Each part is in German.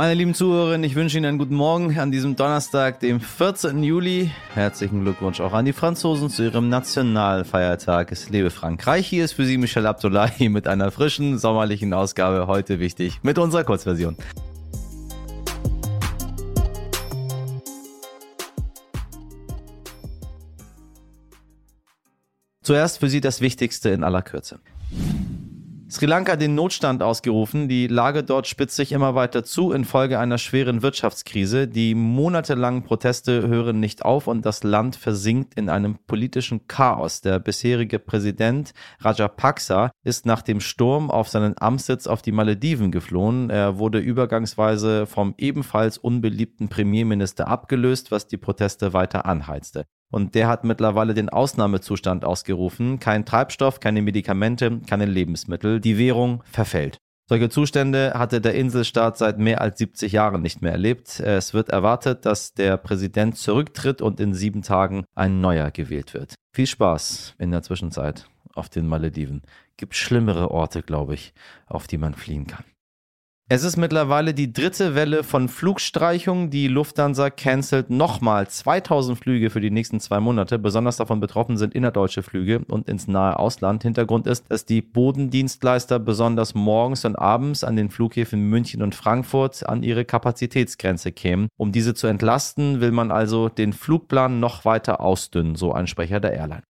Meine lieben Zuhörerinnen, ich wünsche Ihnen einen guten Morgen an diesem Donnerstag, dem 14. Juli. Herzlichen Glückwunsch auch an die Franzosen zu ihrem Nationalfeiertag. Es lebe Frankreich. Hier ist für Sie Michel Abdullahi mit einer frischen, sommerlichen Ausgabe heute wichtig mit unserer Kurzversion. Zuerst für Sie das Wichtigste in aller Kürze. Sri Lanka den Notstand ausgerufen. Die Lage dort spitzt sich immer weiter zu infolge einer schweren Wirtschaftskrise. Die monatelangen Proteste hören nicht auf und das Land versinkt in einem politischen Chaos. Der bisherige Präsident Rajapaksa ist nach dem Sturm auf seinen Amtssitz auf die Malediven geflohen. Er wurde übergangsweise vom ebenfalls unbeliebten Premierminister abgelöst, was die Proteste weiter anheizte. Und der hat mittlerweile den Ausnahmezustand ausgerufen. Kein Treibstoff, keine Medikamente, keine Lebensmittel. Die Währung verfällt. Solche Zustände hatte der Inselstaat seit mehr als 70 Jahren nicht mehr erlebt. Es wird erwartet, dass der Präsident zurücktritt und in sieben Tagen ein neuer gewählt wird. Viel Spaß in der Zwischenzeit auf den Malediven. Gibt schlimmere Orte, glaube ich, auf die man fliehen kann. Es ist mittlerweile die dritte Welle von Flugstreichungen. Die Lufthansa cancelt nochmal 2000 Flüge für die nächsten zwei Monate. Besonders davon betroffen sind innerdeutsche Flüge und ins nahe Ausland. Hintergrund ist, dass die Bodendienstleister besonders morgens und abends an den Flughäfen München und Frankfurt an ihre Kapazitätsgrenze kämen. Um diese zu entlasten, will man also den Flugplan noch weiter ausdünnen, so ein Sprecher der Airline.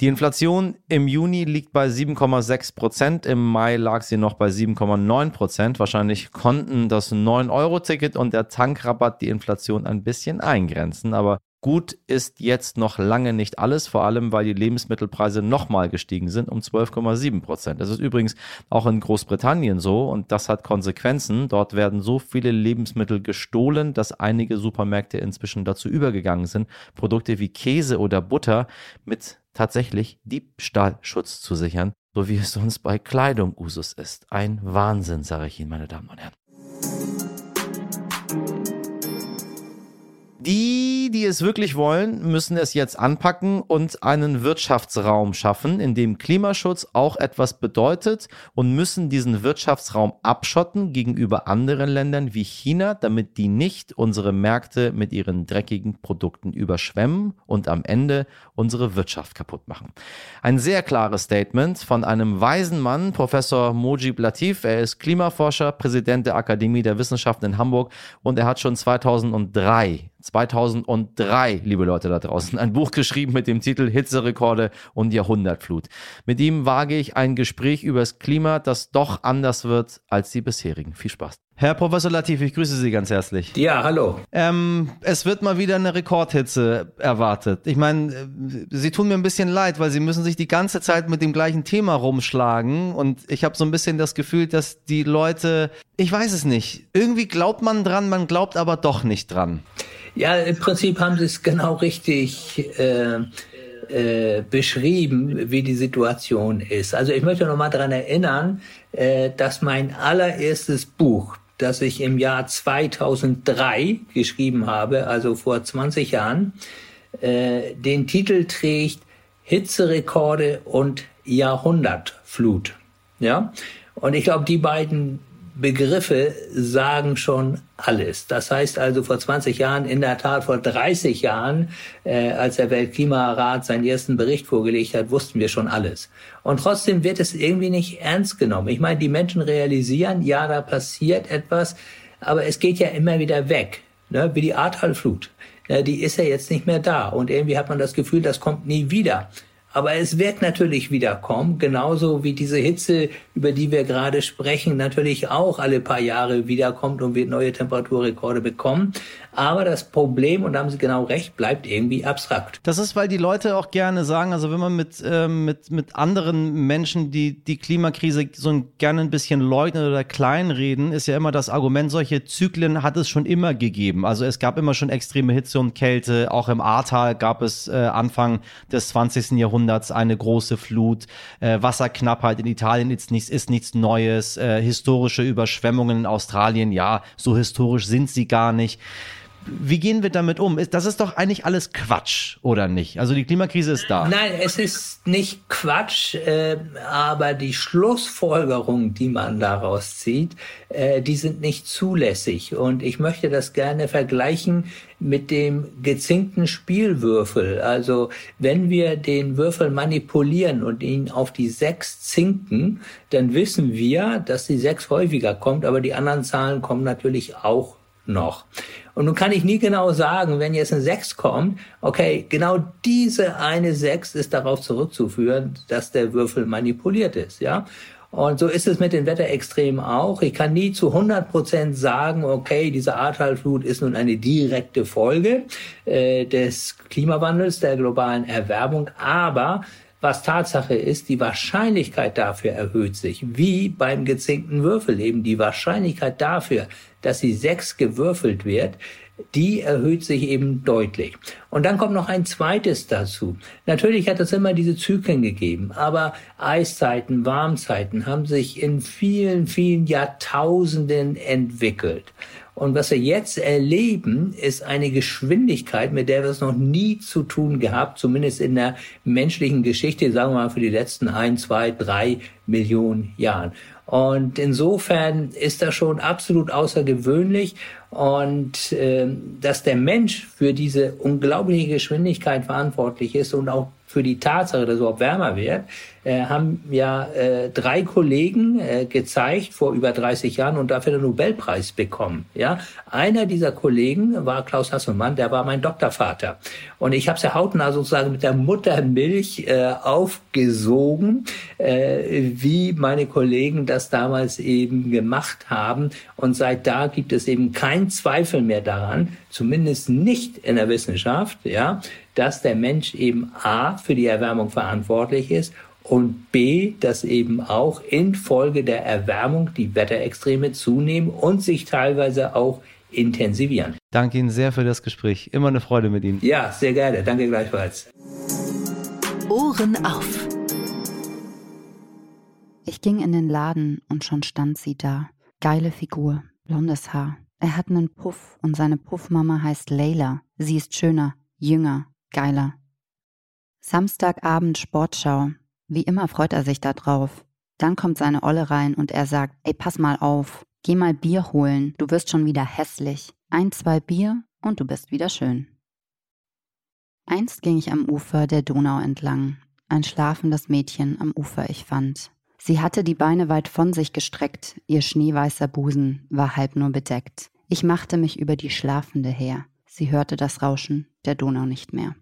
Die Inflation im Juni liegt bei 7,6 Prozent. Im Mai lag sie noch bei 7,9 Prozent. Wahrscheinlich konnten das 9-Euro-Ticket und der Tankrabatt die Inflation ein bisschen eingrenzen. Aber gut ist jetzt noch lange nicht alles, vor allem weil die Lebensmittelpreise nochmal gestiegen sind um 12,7 Prozent. Das ist übrigens auch in Großbritannien so und das hat Konsequenzen. Dort werden so viele Lebensmittel gestohlen, dass einige Supermärkte inzwischen dazu übergegangen sind, Produkte wie Käse oder Butter mit tatsächlich Diebstahlschutz zu sichern, so wie es sonst bei Kleidung Usus ist. Ein Wahnsinn, sage ich Ihnen, meine Damen und Herren. Die, es wirklich wollen, müssen es jetzt anpacken und einen Wirtschaftsraum schaffen, in dem Klimaschutz auch etwas bedeutet und müssen diesen Wirtschaftsraum abschotten gegenüber anderen Ländern wie China, damit die nicht unsere Märkte mit ihren dreckigen Produkten überschwemmen und am Ende unsere Wirtschaft kaputt machen. Ein sehr klares Statement von einem weisen Mann, Professor Mojib Latif. Er ist Klimaforscher, Präsident der Akademie der Wissenschaften in Hamburg und er hat schon 2003 2003, liebe Leute da draußen, ein Buch geschrieben mit dem Titel Hitzerekorde und Jahrhundertflut. Mit ihm wage ich ein Gespräch über das Klima, das doch anders wird als die bisherigen. Viel Spaß. Herr Professor Latif, ich grüße Sie ganz herzlich. Ja, hallo. Ähm, es wird mal wieder eine Rekordhitze erwartet. Ich meine, äh, Sie tun mir ein bisschen leid, weil Sie müssen sich die ganze Zeit mit dem gleichen Thema rumschlagen. Und ich habe so ein bisschen das Gefühl, dass die Leute, ich weiß es nicht, irgendwie glaubt man dran, man glaubt aber doch nicht dran. Ja, im Prinzip haben Sie es genau richtig äh, äh, beschrieben, wie die Situation ist. Also ich möchte noch mal daran erinnern, äh, dass mein allererstes Buch, das ich im Jahr 2003 geschrieben habe, also vor 20 Jahren, äh, den Titel trägt Hitzerekorde und Jahrhundertflut. Ja, und ich glaube, die beiden Begriffe sagen schon alles. Das heißt also vor 20 Jahren, in der Tat vor 30 Jahren, äh, als der Weltklimarat seinen ersten Bericht vorgelegt hat, wussten wir schon alles. Und trotzdem wird es irgendwie nicht ernst genommen. Ich meine, die Menschen realisieren, ja, da passiert etwas, aber es geht ja immer wieder weg, ne? wie die Ahrtalflut. Ja, die ist ja jetzt nicht mehr da und irgendwie hat man das Gefühl, das kommt nie wieder. Aber es wird natürlich wiederkommen, genauso wie diese Hitze, über die wir gerade sprechen, natürlich auch alle paar Jahre wiederkommt und wir neue Temperaturrekorde bekommen. Aber das Problem, und da haben Sie genau recht, bleibt irgendwie abstrakt. Das ist, weil die Leute auch gerne sagen, also wenn man mit, äh, mit, mit anderen Menschen, die die Klimakrise so ein, gerne ein bisschen leugnen oder kleinreden, ist ja immer das Argument, solche Zyklen hat es schon immer gegeben. Also es gab immer schon extreme Hitze und Kälte. Auch im Ahrtal gab es äh, Anfang des 20. Jahrhunderts eine große Flut. Äh, Wasserknappheit in Italien ist nichts, ist nichts Neues. Äh, historische Überschwemmungen in Australien, ja, so historisch sind sie gar nicht Wie gehen wir damit um? Das ist doch eigentlich alles Quatsch, oder nicht? Also die Klimakrise ist da. Nein, es ist nicht Quatsch, äh, aber die Schlussfolgerungen, die man daraus zieht, äh, die sind nicht zulässig. Und ich möchte das gerne vergleichen mit dem gezinkten Spielwürfel. Also wenn wir den Würfel manipulieren und ihn auf die sechs zinken, dann wissen wir, dass die sechs häufiger kommt, aber die anderen Zahlen kommen natürlich auch noch. Und nun kann ich nie genau sagen, wenn jetzt ein 6 kommt, okay, genau diese eine 6 ist darauf zurückzuführen, dass der Würfel manipuliert ist, ja. Und so ist es mit den Wetterextremen auch. Ich kann nie zu 100 Prozent sagen, okay, diese Ahrtalflut ist nun eine direkte Folge äh, des Klimawandels, der globalen Erwärmung. Aber was Tatsache ist, die Wahrscheinlichkeit dafür erhöht sich, wie beim gezinkten Würfel eben. Die Wahrscheinlichkeit dafür, dass die sechs gewürfelt wird, die erhöht sich eben deutlich. Und dann kommt noch ein zweites dazu. Natürlich hat es immer diese Zyklen gegeben, aber Eiszeiten, Warmzeiten haben sich in vielen, vielen Jahrtausenden entwickelt. Und was wir jetzt erleben, ist eine Geschwindigkeit, mit der wir es noch nie zu tun gehabt, zumindest in der menschlichen Geschichte, sagen wir mal für die letzten ein, zwei, drei Millionen Jahren. Und insofern ist das schon absolut außergewöhnlich. Und äh, dass der Mensch für diese unglaubliche Geschwindigkeit verantwortlich ist und auch für die Tatsache, dass es überhaupt wärmer wird, äh, haben ja äh, drei Kollegen äh, gezeigt vor über 30 Jahren und dafür den Nobelpreis bekommen. Ja, einer dieser Kollegen war Klaus Hasselmann, der war mein Doktorvater. Und ich habe ja hautnah sozusagen mit der Muttermilch äh, aufgesogen, äh, wie meine Kollegen das damals eben gemacht haben. Und seit da gibt es eben kein Zweifel mehr daran, zumindest nicht in der Wissenschaft, ja, dass der Mensch eben A für die Erwärmung verantwortlich ist und B, dass eben auch infolge der Erwärmung die Wetterextreme zunehmen und sich teilweise auch intensivieren. Danke Ihnen sehr für das Gespräch. Immer eine Freude mit Ihnen. Ja, sehr gerne. Danke gleichfalls. Ohren auf. Ich ging in den Laden und schon stand sie da. Geile Figur, blondes Haar. Er hat einen Puff und seine Puffmama heißt Leila. Sie ist schöner, jünger, geiler. Samstagabend Sportschau. Wie immer freut er sich da drauf. Dann kommt seine Olle rein und er sagt, ey, pass mal auf, geh mal Bier holen, du wirst schon wieder hässlich. Ein, zwei Bier und du bist wieder schön. Einst ging ich am Ufer der Donau entlang, ein schlafendes Mädchen am Ufer ich fand. Sie hatte die Beine weit von sich gestreckt, ihr schneeweißer Busen war halb nur bedeckt. Ich machte mich über die Schlafende her. Sie hörte das Rauschen der Donau nicht mehr.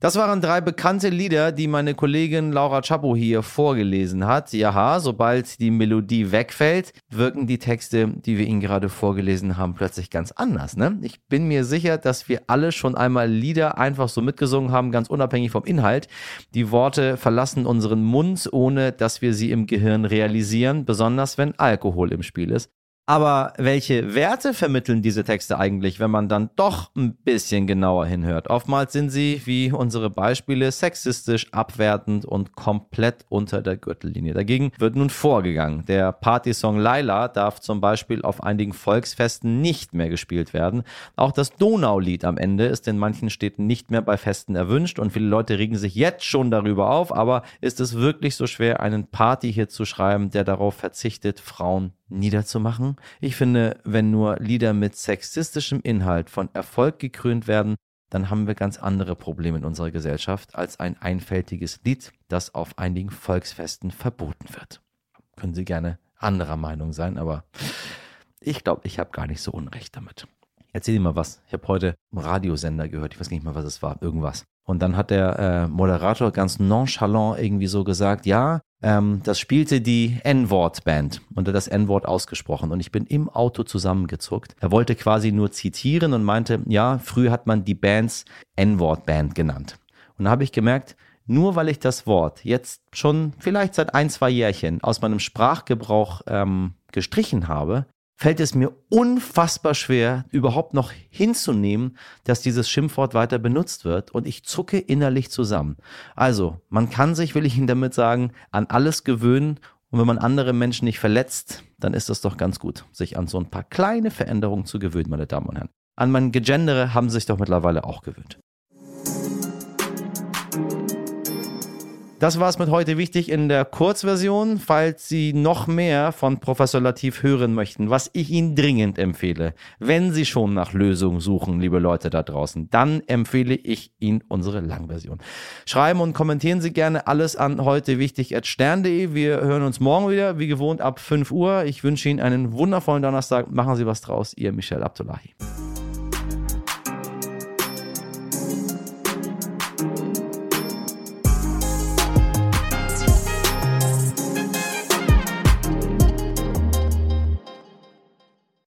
Das waren drei bekannte Lieder, die meine Kollegin Laura Chapo hier vorgelesen hat. Ja, sobald die Melodie wegfällt, wirken die Texte, die wir Ihnen gerade vorgelesen haben, plötzlich ganz anders. Ne? Ich bin mir sicher, dass wir alle schon einmal Lieder einfach so mitgesungen haben, ganz unabhängig vom Inhalt. Die Worte verlassen unseren Mund, ohne dass wir sie im Gehirn realisieren, besonders wenn Alkohol im Spiel ist. Aber welche Werte vermitteln diese Texte eigentlich, wenn man dann doch ein bisschen genauer hinhört? Oftmals sind sie, wie unsere Beispiele, sexistisch, abwertend und komplett unter der Gürtellinie. Dagegen wird nun vorgegangen. Der Partysong Laila darf zum Beispiel auf einigen Volksfesten nicht mehr gespielt werden. Auch das Donaulied am Ende ist in manchen Städten nicht mehr bei Festen erwünscht und viele Leute regen sich jetzt schon darüber auf. Aber ist es wirklich so schwer, einen Party-Hit zu schreiben, der darauf verzichtet, Frauen niederzumachen. Ich finde, wenn nur Lieder mit sexistischem Inhalt von Erfolg gekrönt werden, dann haben wir ganz andere Probleme in unserer Gesellschaft als ein einfältiges Lied, das auf einigen Volksfesten verboten wird. Können Sie gerne anderer Meinung sein, aber ich glaube, ich habe gar nicht so Unrecht damit. Erzähl dir mal was. Ich habe heute einen Radiosender gehört. Ich weiß nicht mal, was es war. Irgendwas. Und dann hat der äh, Moderator ganz nonchalant irgendwie so gesagt, ja, ähm, das spielte die N-Wort-Band und hat das N-Wort ausgesprochen. Und ich bin im Auto zusammengezuckt. Er wollte quasi nur zitieren und meinte, ja, früher hat man die Bands N-Wort-Band genannt. Und da habe ich gemerkt, nur weil ich das Wort jetzt schon vielleicht seit ein, zwei Jährchen aus meinem Sprachgebrauch ähm, gestrichen habe, fällt es mir unfassbar schwer, überhaupt noch hinzunehmen, dass dieses Schimpfwort weiter benutzt wird und ich zucke innerlich zusammen. Also, man kann sich, will ich Ihnen damit sagen, an alles gewöhnen und wenn man andere Menschen nicht verletzt, dann ist das doch ganz gut, sich an so ein paar kleine Veränderungen zu gewöhnen, meine Damen und Herren. An mein Gegendere haben sie sich doch mittlerweile auch gewöhnt. Das war es mit heute wichtig in der Kurzversion. Falls Sie noch mehr von Professor Latif hören möchten, was ich Ihnen dringend empfehle, wenn Sie schon nach Lösungen suchen, liebe Leute da draußen, dann empfehle ich Ihnen unsere Langversion. Schreiben und kommentieren Sie gerne alles an heute wichtig stern.de. Wir hören uns morgen wieder, wie gewohnt, ab 5 Uhr. Ich wünsche Ihnen einen wundervollen Donnerstag. Machen Sie was draus. Ihr Michel Abdullahi.